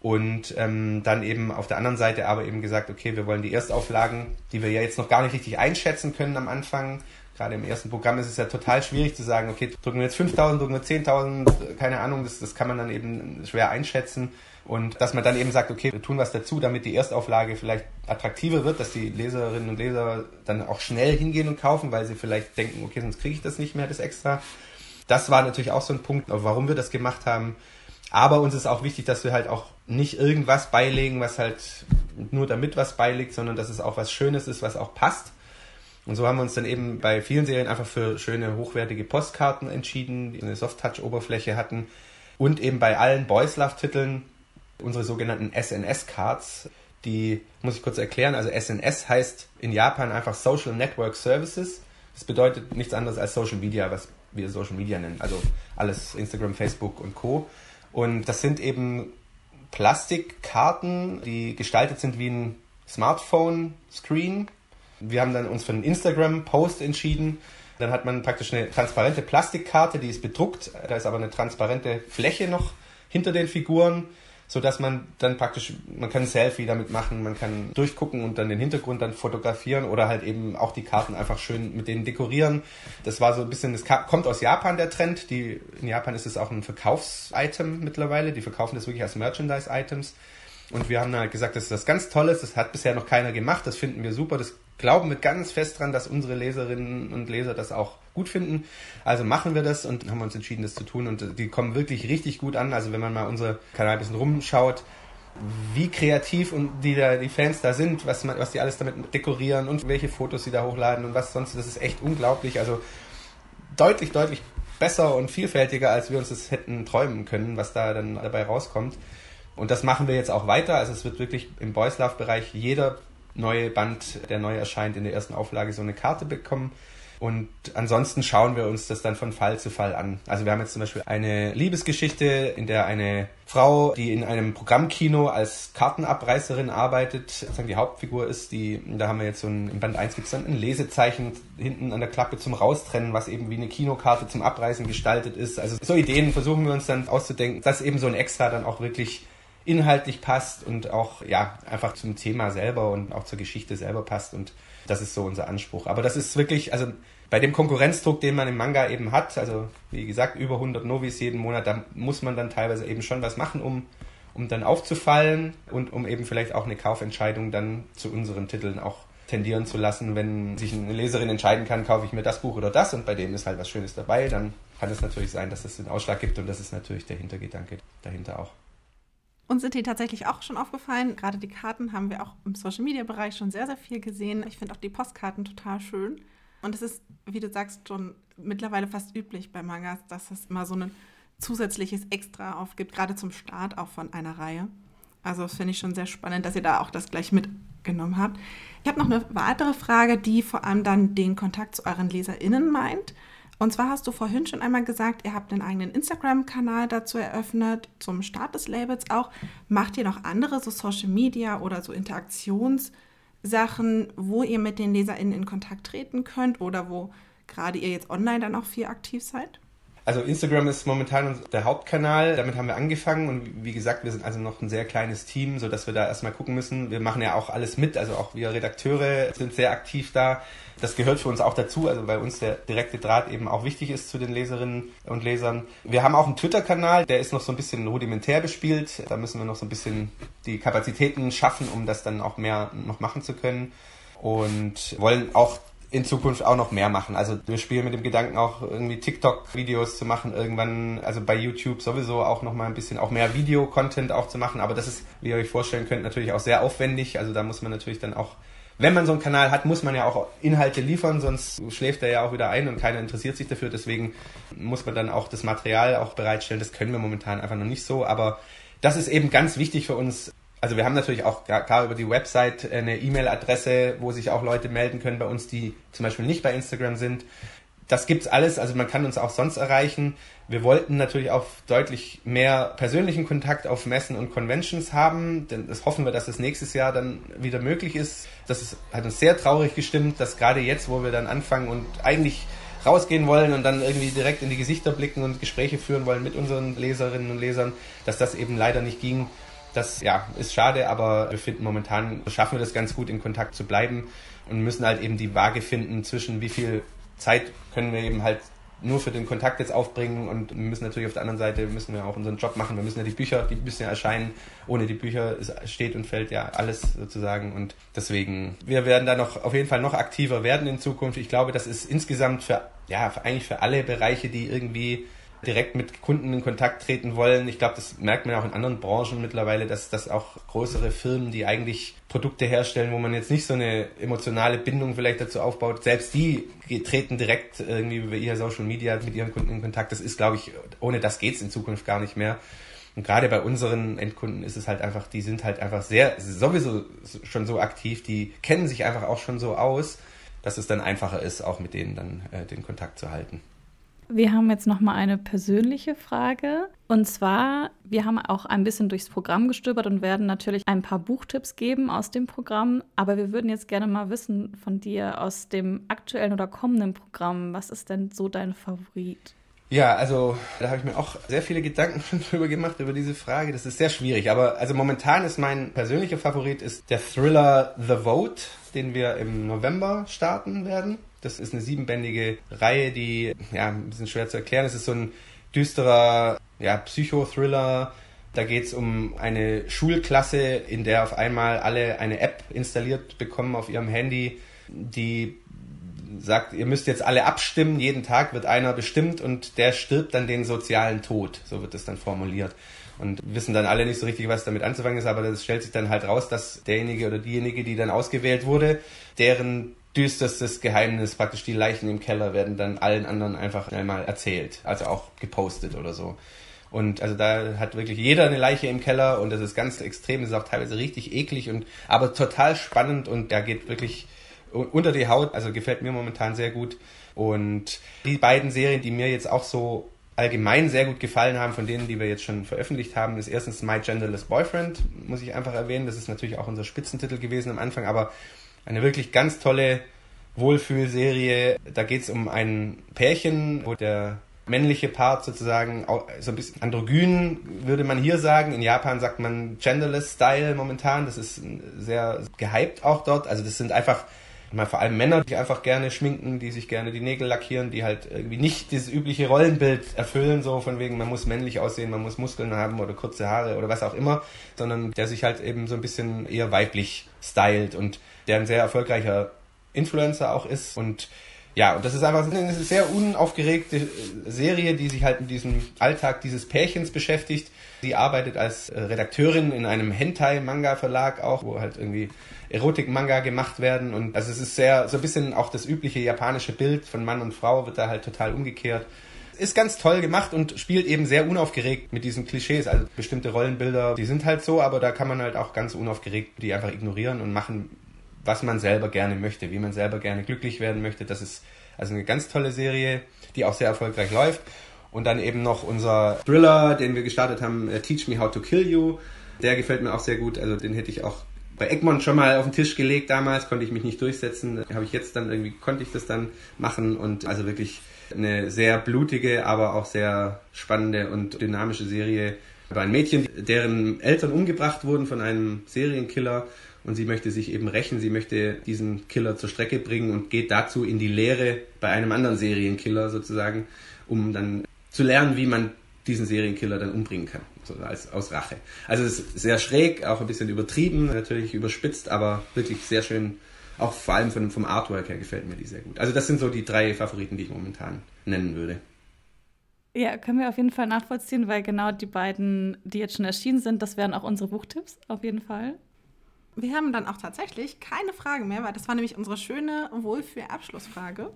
und ähm, dann eben auf der anderen Seite aber eben gesagt, okay, wir wollen die Erstauflagen, die wir ja jetzt noch gar nicht richtig einschätzen können am Anfang, gerade im ersten Programm ist es ja total schwierig zu sagen, okay, drücken wir jetzt 5000, drücken wir 10.000, keine Ahnung, das, das kann man dann eben schwer einschätzen. Und dass man dann eben sagt, okay, wir tun was dazu, damit die Erstauflage vielleicht attraktiver wird, dass die Leserinnen und Leser dann auch schnell hingehen und kaufen, weil sie vielleicht denken, okay, sonst kriege ich das nicht mehr, das extra. Das war natürlich auch so ein Punkt, warum wir das gemacht haben. Aber uns ist auch wichtig, dass wir halt auch nicht irgendwas beilegen, was halt nur damit was beilegt, sondern dass es auch was Schönes ist, was auch passt. Und so haben wir uns dann eben bei vielen Serien einfach für schöne, hochwertige Postkarten entschieden, die eine Soft-Touch-Oberfläche hatten. Und eben bei allen Boys Love-Titeln unsere sogenannten SNS-Cards, die muss ich kurz erklären. Also SNS heißt in Japan einfach Social Network Services. Das bedeutet nichts anderes als Social Media, was wir Social Media nennen. Also alles Instagram, Facebook und Co. Und das sind eben Plastikkarten, die gestaltet sind wie ein Smartphone-Screen wir haben dann uns für einen Instagram-Post entschieden. Dann hat man praktisch eine transparente Plastikkarte, die ist bedruckt. Da ist aber eine transparente Fläche noch hinter den Figuren, so dass man dann praktisch, man kann ein Selfie damit machen, man kann durchgucken und dann den Hintergrund dann fotografieren oder halt eben auch die Karten einfach schön mit denen dekorieren. Das war so ein bisschen, das kommt aus Japan der Trend. Die, in Japan ist es auch ein Verkaufsitem mittlerweile. Die verkaufen das wirklich als Merchandise-Items. Und wir haben halt gesagt, das ist was ganz Tolles, das hat bisher noch keiner gemacht, das finden wir super, das glauben wir ganz fest dran, dass unsere Leserinnen und Leser das auch gut finden. Also machen wir das und haben uns entschieden, das zu tun. Und die kommen wirklich richtig gut an. Also wenn man mal unsere Kanal ein bisschen rumschaut, wie kreativ und die, da, die Fans da sind, was, man, was die alles damit dekorieren und welche Fotos sie da hochladen und was sonst, das ist echt unglaublich. Also deutlich, deutlich besser und vielfältiger, als wir uns das hätten träumen können, was da dann dabei rauskommt. Und das machen wir jetzt auch weiter. Also es wird wirklich im Boys Love Bereich jeder neue Band, der neu erscheint, in der ersten Auflage so eine Karte bekommen. Und ansonsten schauen wir uns das dann von Fall zu Fall an. Also wir haben jetzt zum Beispiel eine Liebesgeschichte, in der eine Frau, die in einem Programmkino als Kartenabreißerin arbeitet, sozusagen die Hauptfigur ist, die, da haben wir jetzt so ein, im Band 1 gibt es dann ein Lesezeichen hinten an der Klappe zum Raustrennen, was eben wie eine Kinokarte zum Abreißen gestaltet ist. Also so Ideen versuchen wir uns dann auszudenken, dass eben so ein Extra dann auch wirklich inhaltlich passt und auch ja einfach zum Thema selber und auch zur Geschichte selber passt und das ist so unser Anspruch. Aber das ist wirklich, also bei dem Konkurrenzdruck, den man im Manga eben hat, also wie gesagt über 100 Novis jeden Monat, da muss man dann teilweise eben schon was machen, um um dann aufzufallen und um eben vielleicht auch eine Kaufentscheidung dann zu unseren Titeln auch tendieren zu lassen, wenn sich eine Leserin entscheiden kann, kaufe ich mir das Buch oder das und bei dem ist halt was Schönes dabei, dann kann es natürlich sein, dass es den Ausschlag gibt und das ist natürlich der Hintergedanke dahinter auch. Uns sind die tatsächlich auch schon aufgefallen. Gerade die Karten haben wir auch im Social Media Bereich schon sehr, sehr viel gesehen. Ich finde auch die Postkarten total schön. Und es ist, wie du sagst, schon mittlerweile fast üblich bei Mangas, dass es immer so ein zusätzliches Extra aufgibt, gerade zum Start auch von einer Reihe. Also das finde ich schon sehr spannend, dass ihr da auch das gleich mitgenommen habt. Ich habe noch eine weitere Frage, die vor allem dann den Kontakt zu euren LeserInnen meint. Und zwar hast du vorhin schon einmal gesagt, ihr habt einen eigenen Instagram-Kanal dazu eröffnet, zum Start des Labels auch. Macht ihr noch andere, so Social Media oder so Interaktionssachen, wo ihr mit den LeserInnen in Kontakt treten könnt oder wo gerade ihr jetzt online dann auch viel aktiv seid? Also Instagram ist momentan der Hauptkanal, damit haben wir angefangen und wie gesagt, wir sind also noch ein sehr kleines Team, sodass wir da erstmal gucken müssen. Wir machen ja auch alles mit, also auch wir Redakteure sind sehr aktiv da. Das gehört für uns auch dazu, also weil uns der direkte Draht eben auch wichtig ist zu den Leserinnen und Lesern. Wir haben auch einen Twitter-Kanal, der ist noch so ein bisschen rudimentär bespielt. Da müssen wir noch so ein bisschen die Kapazitäten schaffen, um das dann auch mehr noch machen zu können und wollen auch in Zukunft auch noch mehr machen. Also wir spielen mit dem Gedanken auch irgendwie TikTok-Videos zu machen irgendwann, also bei YouTube sowieso auch noch mal ein bisschen auch mehr Video-Content auch zu machen. Aber das ist, wie ihr euch vorstellen könnt, natürlich auch sehr aufwendig. Also da muss man natürlich dann auch, wenn man so einen Kanal hat, muss man ja auch Inhalte liefern, sonst schläft er ja auch wieder ein und keiner interessiert sich dafür. Deswegen muss man dann auch das Material auch bereitstellen. Das können wir momentan einfach noch nicht so. Aber das ist eben ganz wichtig für uns, also wir haben natürlich auch klar über die Website eine E-Mail-Adresse, wo sich auch Leute melden können bei uns, die zum Beispiel nicht bei Instagram sind. Das gibt's alles, also man kann uns auch sonst erreichen. Wir wollten natürlich auch deutlich mehr persönlichen Kontakt auf Messen und Conventions haben, denn das hoffen wir, dass das nächstes Jahr dann wieder möglich ist. Das ist, hat uns sehr traurig gestimmt, dass gerade jetzt, wo wir dann anfangen und eigentlich rausgehen wollen und dann irgendwie direkt in die Gesichter blicken und Gespräche führen wollen mit unseren Leserinnen und Lesern, dass das eben leider nicht ging. Das ja, ist schade, aber wir finden momentan schaffen wir das ganz gut in Kontakt zu bleiben und müssen halt eben die Waage finden zwischen wie viel Zeit können wir eben halt nur für den Kontakt jetzt aufbringen und müssen natürlich auf der anderen Seite müssen wir auch unseren Job machen. Wir müssen ja die Bücher, die müssen ja erscheinen. Ohne die Bücher steht und fällt ja alles sozusagen und deswegen wir werden da noch auf jeden Fall noch aktiver werden in Zukunft. Ich glaube, das ist insgesamt für ja eigentlich für alle Bereiche, die irgendwie direkt mit Kunden in Kontakt treten wollen. Ich glaube, das merkt man auch in anderen Branchen mittlerweile, dass, dass auch größere Firmen, die eigentlich Produkte herstellen, wo man jetzt nicht so eine emotionale Bindung vielleicht dazu aufbaut, selbst die treten direkt irgendwie über ihr Social Media mit ihren Kunden in Kontakt. Das ist, glaube ich, ohne das geht's in Zukunft gar nicht mehr. Und gerade bei unseren Endkunden ist es halt einfach, die sind halt einfach sehr, sowieso schon so aktiv, die kennen sich einfach auch schon so aus, dass es dann einfacher ist, auch mit denen dann äh, den Kontakt zu halten. Wir haben jetzt noch mal eine persönliche Frage. Und zwar, wir haben auch ein bisschen durchs Programm gestöbert und werden natürlich ein paar Buchtipps geben aus dem Programm. Aber wir würden jetzt gerne mal wissen von dir aus dem aktuellen oder kommenden Programm, was ist denn so dein Favorit? Ja, also da habe ich mir auch sehr viele Gedanken *laughs* drüber gemacht, über diese Frage. Das ist sehr schwierig. Aber also momentan ist mein persönlicher Favorit ist der Thriller The Vote, den wir im November starten werden. Das ist eine siebenbändige Reihe, die, ja, ein bisschen schwer zu erklären. Es ist so ein düsterer, ja, Psychothriller. Da geht es um eine Schulklasse, in der auf einmal alle eine App installiert bekommen auf ihrem Handy, die sagt, ihr müsst jetzt alle abstimmen, jeden Tag wird einer bestimmt und der stirbt dann den sozialen Tod, so wird es dann formuliert. Und wissen dann alle nicht so richtig, was damit anzufangen ist, aber das stellt sich dann halt raus, dass derjenige oder diejenige, die dann ausgewählt wurde, deren düsterstes Geheimnis, praktisch die Leichen im Keller werden dann allen anderen einfach einmal erzählt, also auch gepostet oder so. Und also da hat wirklich jeder eine Leiche im Keller und das ist ganz extrem, das ist auch teilweise richtig eklig und aber total spannend und da geht wirklich unter die Haut, also gefällt mir momentan sehr gut. Und die beiden Serien, die mir jetzt auch so allgemein sehr gut gefallen haben, von denen, die wir jetzt schon veröffentlicht haben, ist erstens My Genderless Boyfriend, muss ich einfach erwähnen. Das ist natürlich auch unser Spitzentitel gewesen am Anfang, aber eine wirklich ganz tolle Wohlfühlserie. Da geht es um ein Pärchen, wo der männliche Part sozusagen so ein bisschen androgyn, würde man hier sagen. In Japan sagt man genderless Style momentan. Das ist sehr gehypt auch dort. Also das sind einfach mal vor allem Männer, die einfach gerne schminken, die sich gerne die Nägel lackieren, die halt irgendwie nicht dieses übliche Rollenbild erfüllen, so von wegen, man muss männlich aussehen, man muss Muskeln haben oder kurze Haare oder was auch immer, sondern der sich halt eben so ein bisschen eher weiblich stylt und der ein sehr erfolgreicher Influencer auch ist und ja, und das ist einfach eine sehr unaufgeregte Serie, die sich halt mit diesem Alltag dieses Pärchens beschäftigt. Sie arbeitet als Redakteurin in einem Hentai-Manga-Verlag auch, wo halt irgendwie Erotik-Manga gemacht werden. Und also es ist sehr, so ein bisschen auch das übliche japanische Bild von Mann und Frau wird da halt total umgekehrt. Ist ganz toll gemacht und spielt eben sehr unaufgeregt mit diesen Klischees. Also bestimmte Rollenbilder, die sind halt so, aber da kann man halt auch ganz unaufgeregt die einfach ignorieren und machen, was man selber gerne möchte, wie man selber gerne glücklich werden möchte. Das ist also eine ganz tolle Serie, die auch sehr erfolgreich läuft. Und dann eben noch unser Thriller, den wir gestartet haben, äh, Teach Me How to Kill You. Der gefällt mir auch sehr gut. Also den hätte ich auch bei Egmont schon mal auf den Tisch gelegt damals, konnte ich mich nicht durchsetzen. Habe ich jetzt dann irgendwie, konnte ich das dann machen und also wirklich eine sehr blutige, aber auch sehr spannende und dynamische Serie über ein Mädchen, deren Eltern umgebracht wurden von einem Serienkiller und sie möchte sich eben rächen, sie möchte diesen Killer zur Strecke bringen und geht dazu in die Lehre bei einem anderen Serienkiller sozusagen, um dann zu lernen, wie man diesen Serienkiller dann umbringen kann, so als aus Rache. Also es ist sehr schräg, auch ein bisschen übertrieben, natürlich überspitzt, aber wirklich sehr schön. Auch vor allem von, vom Artwork her gefällt mir die sehr gut. Also das sind so die drei Favoriten, die ich momentan nennen würde. Ja, können wir auf jeden Fall nachvollziehen, weil genau die beiden, die jetzt schon erschienen sind, das wären auch unsere Buchtipps, auf jeden Fall. Wir haben dann auch tatsächlich keine Fragen mehr, weil das war nämlich unsere schöne Wohlfühl-Abschlussfrage.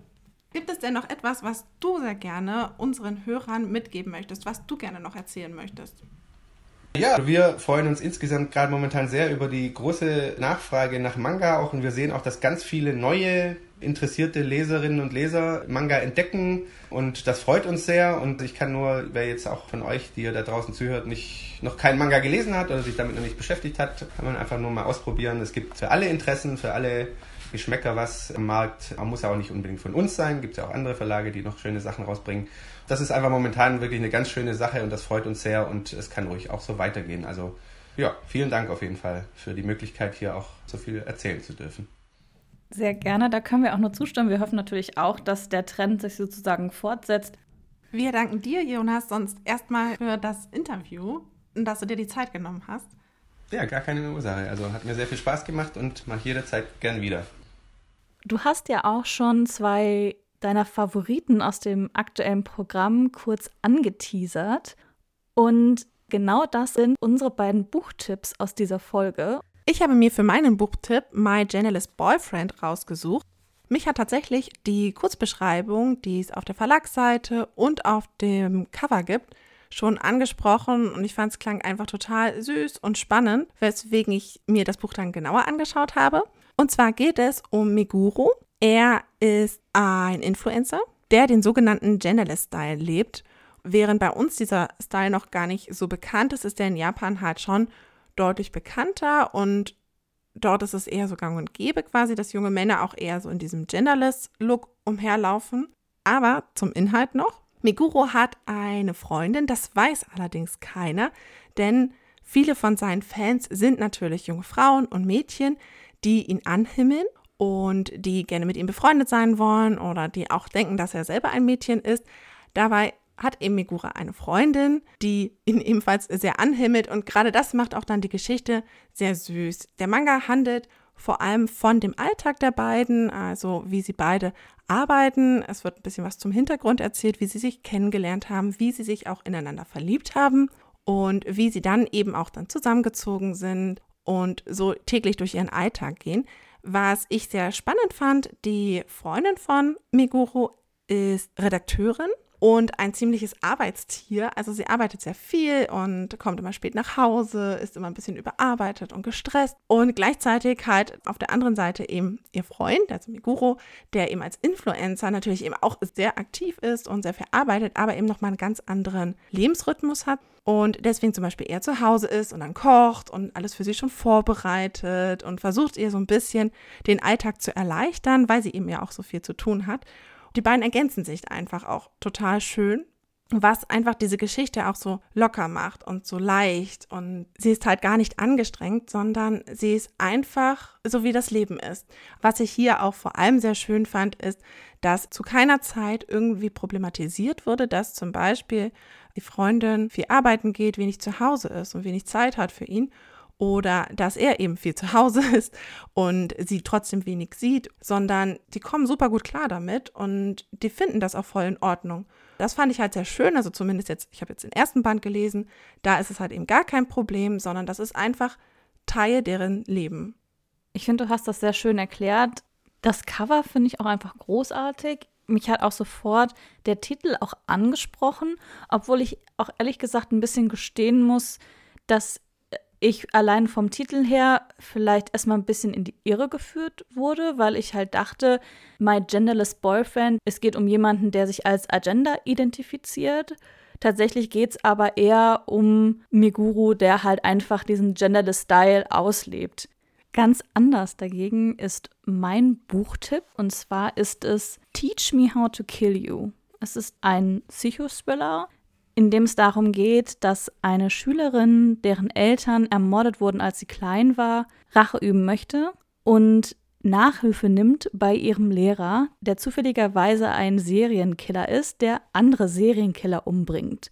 Gibt es denn noch etwas, was du sehr gerne unseren Hörern mitgeben möchtest, was du gerne noch erzählen möchtest? Ja, wir freuen uns insgesamt gerade momentan sehr über die große Nachfrage nach Manga auch und wir sehen auch, dass ganz viele neue interessierte Leserinnen und Leser Manga entdecken und das freut uns sehr und ich kann nur, wer jetzt auch von euch, die ihr da draußen zuhört, nicht noch keinen Manga gelesen hat oder sich damit noch nicht beschäftigt hat, kann man einfach nur mal ausprobieren. Es gibt für alle Interessen, für alle Geschmäcker was im Markt. Man muss ja auch nicht unbedingt von uns sein. Gibt ja auch andere Verlage, die noch schöne Sachen rausbringen. Das ist einfach momentan wirklich eine ganz schöne Sache und das freut uns sehr und es kann ruhig auch so weitergehen. Also ja, vielen Dank auf jeden Fall für die Möglichkeit, hier auch so viel erzählen zu dürfen. Sehr gerne, da können wir auch nur zustimmen. Wir hoffen natürlich auch, dass der Trend sich sozusagen fortsetzt. Wir danken dir, Jonas, sonst erstmal für das Interview und dass du dir die Zeit genommen hast. Ja, gar keine Ursache. Also hat mir sehr viel Spaß gemacht und mache jederzeit gern wieder. Du hast ja auch schon zwei deiner Favoriten aus dem aktuellen Programm kurz angeteasert. Und genau das sind unsere beiden Buchtipps aus dieser Folge. Ich habe mir für meinen Buchtipp My Journalist Boyfriend rausgesucht. Mich hat tatsächlich die Kurzbeschreibung, die es auf der Verlagsseite und auf dem Cover gibt, schon angesprochen und ich fand es klang einfach total süß und spannend, weswegen ich mir das Buch dann genauer angeschaut habe. Und zwar geht es um Meguro. Er ist ein Influencer, der den sogenannten Genderless-Style lebt. Während bei uns dieser Style noch gar nicht so bekannt ist, ist der in Japan halt schon deutlich bekannter und dort ist es eher so gang und gäbe quasi, dass junge Männer auch eher so in diesem Genderless-Look umherlaufen. Aber zum Inhalt noch. Meguro hat eine Freundin, das weiß allerdings keiner, denn viele von seinen Fans sind natürlich junge Frauen und Mädchen, die ihn anhimmeln und die gerne mit ihm befreundet sein wollen oder die auch denken, dass er selber ein Mädchen ist. Dabei hat eben Megura eine Freundin, die ihn ebenfalls sehr anhimmelt und gerade das macht auch dann die Geschichte sehr süß. Der Manga handelt vor allem von dem Alltag der beiden, also wie sie beide arbeiten. Es wird ein bisschen was zum Hintergrund erzählt, wie sie sich kennengelernt haben, wie sie sich auch ineinander verliebt haben und wie sie dann eben auch dann zusammengezogen sind und so täglich durch ihren Alltag gehen. Was ich sehr spannend fand, die Freundin von Meguro ist Redakteurin und ein ziemliches Arbeitstier. Also sie arbeitet sehr viel und kommt immer spät nach Hause, ist immer ein bisschen überarbeitet und gestresst. Und gleichzeitig halt auf der anderen Seite eben ihr Freund, also Meguro, der eben als Influencer natürlich eben auch sehr aktiv ist und sehr viel arbeitet, aber eben nochmal einen ganz anderen Lebensrhythmus hat. Und deswegen zum Beispiel eher zu Hause ist und dann kocht und alles für sie schon vorbereitet und versucht ihr so ein bisschen den Alltag zu erleichtern, weil sie eben ja auch so viel zu tun hat. Die beiden ergänzen sich einfach auch total schön, was einfach diese Geschichte auch so locker macht und so leicht. Und sie ist halt gar nicht angestrengt, sondern sie ist einfach so, wie das Leben ist. Was ich hier auch vor allem sehr schön fand, ist, dass zu keiner Zeit irgendwie problematisiert wurde, dass zum Beispiel die Freundin viel arbeiten geht, wenig zu Hause ist und wenig Zeit hat für ihn oder dass er eben viel zu Hause *laughs* ist und sie trotzdem wenig sieht, sondern die kommen super gut klar damit und die finden das auch voll in Ordnung. Das fand ich halt sehr schön, also zumindest jetzt, ich habe jetzt den ersten Band gelesen, da ist es halt eben gar kein Problem, sondern das ist einfach Teil deren Leben. Ich finde, du hast das sehr schön erklärt. Das Cover finde ich auch einfach großartig. Mich hat auch sofort der Titel auch angesprochen, obwohl ich auch ehrlich gesagt ein bisschen gestehen muss, dass ich allein vom Titel her vielleicht erstmal ein bisschen in die Irre geführt wurde, weil ich halt dachte, My Genderless Boyfriend, es geht um jemanden, der sich als Agenda identifiziert. Tatsächlich geht es aber eher um Meguru, der halt einfach diesen Genderless Style auslebt. Ganz anders dagegen ist mein Buchtipp und zwar ist es Teach Me How to Kill You. Es ist ein Psychothriller, in dem es darum geht, dass eine Schülerin, deren Eltern ermordet wurden, als sie klein war, Rache üben möchte und Nachhilfe nimmt bei ihrem Lehrer, der zufälligerweise ein Serienkiller ist, der andere Serienkiller umbringt.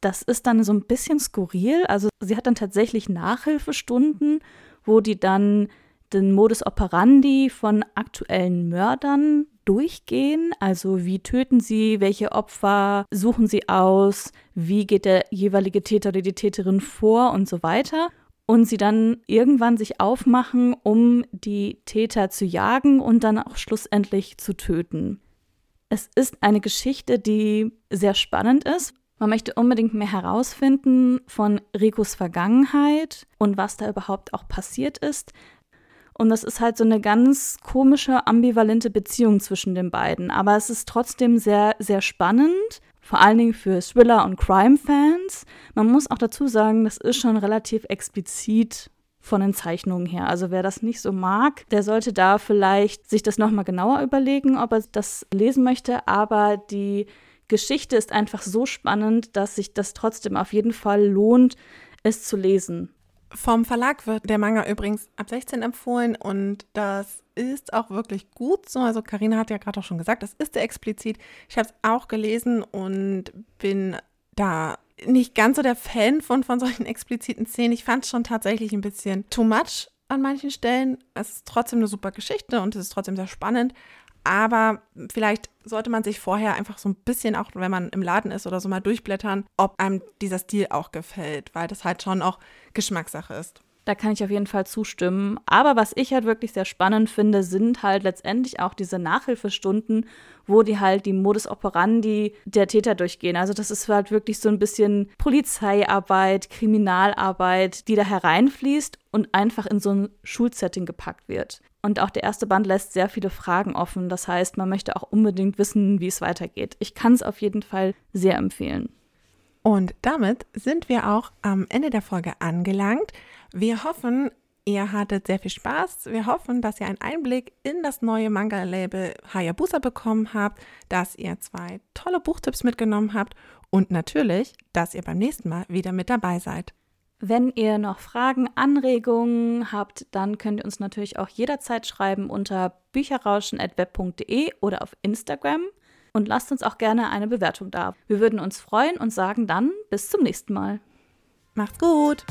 Das ist dann so ein bisschen skurril. Also sie hat dann tatsächlich Nachhilfestunden wo die dann den Modus operandi von aktuellen Mördern durchgehen. Also wie töten sie, welche Opfer suchen sie aus, wie geht der jeweilige Täter oder die Täterin vor und so weiter. Und sie dann irgendwann sich aufmachen, um die Täter zu jagen und dann auch schlussendlich zu töten. Es ist eine Geschichte, die sehr spannend ist, man möchte unbedingt mehr herausfinden von Rikos Vergangenheit und was da überhaupt auch passiert ist. Und das ist halt so eine ganz komische, ambivalente Beziehung zwischen den beiden. Aber es ist trotzdem sehr, sehr spannend, vor allen Dingen für Thriller- und Crime-Fans. Man muss auch dazu sagen, das ist schon relativ explizit von den Zeichnungen her. Also wer das nicht so mag, der sollte da vielleicht sich das nochmal genauer überlegen, ob er das lesen möchte. Aber die Geschichte ist einfach so spannend, dass sich das trotzdem auf jeden Fall lohnt, es zu lesen. Vom Verlag wird der Manga übrigens ab 16 empfohlen und das ist auch wirklich gut so. Also Karina hat ja gerade auch schon gesagt, das ist sehr explizit. Ich habe es auch gelesen und bin da nicht ganz so der Fan von, von solchen expliziten Szenen. Ich fand es schon tatsächlich ein bisschen too much an manchen Stellen. Es ist trotzdem eine super Geschichte und es ist trotzdem sehr spannend. Aber vielleicht sollte man sich vorher einfach so ein bisschen, auch wenn man im Laden ist oder so, mal durchblättern, ob einem dieser Stil auch gefällt, weil das halt schon auch Geschmackssache ist. Da kann ich auf jeden Fall zustimmen. Aber was ich halt wirklich sehr spannend finde, sind halt letztendlich auch diese Nachhilfestunden, wo die halt die Modus operandi der Täter durchgehen. Also das ist halt wirklich so ein bisschen Polizeiarbeit, Kriminalarbeit, die da hereinfließt und einfach in so ein Schulsetting gepackt wird. Und auch der erste Band lässt sehr viele Fragen offen. Das heißt, man möchte auch unbedingt wissen, wie es weitergeht. Ich kann es auf jeden Fall sehr empfehlen. Und damit sind wir auch am Ende der Folge angelangt. Wir hoffen, ihr hattet sehr viel Spaß. Wir hoffen, dass ihr einen Einblick in das neue Manga-Label Hayabusa bekommen habt, dass ihr zwei tolle Buchtipps mitgenommen habt und natürlich, dass ihr beim nächsten Mal wieder mit dabei seid. Wenn ihr noch Fragen, Anregungen habt, dann könnt ihr uns natürlich auch jederzeit schreiben unter bücherrauschen.web.de oder auf Instagram und lasst uns auch gerne eine Bewertung da. Wir würden uns freuen und sagen dann bis zum nächsten Mal. Macht's gut!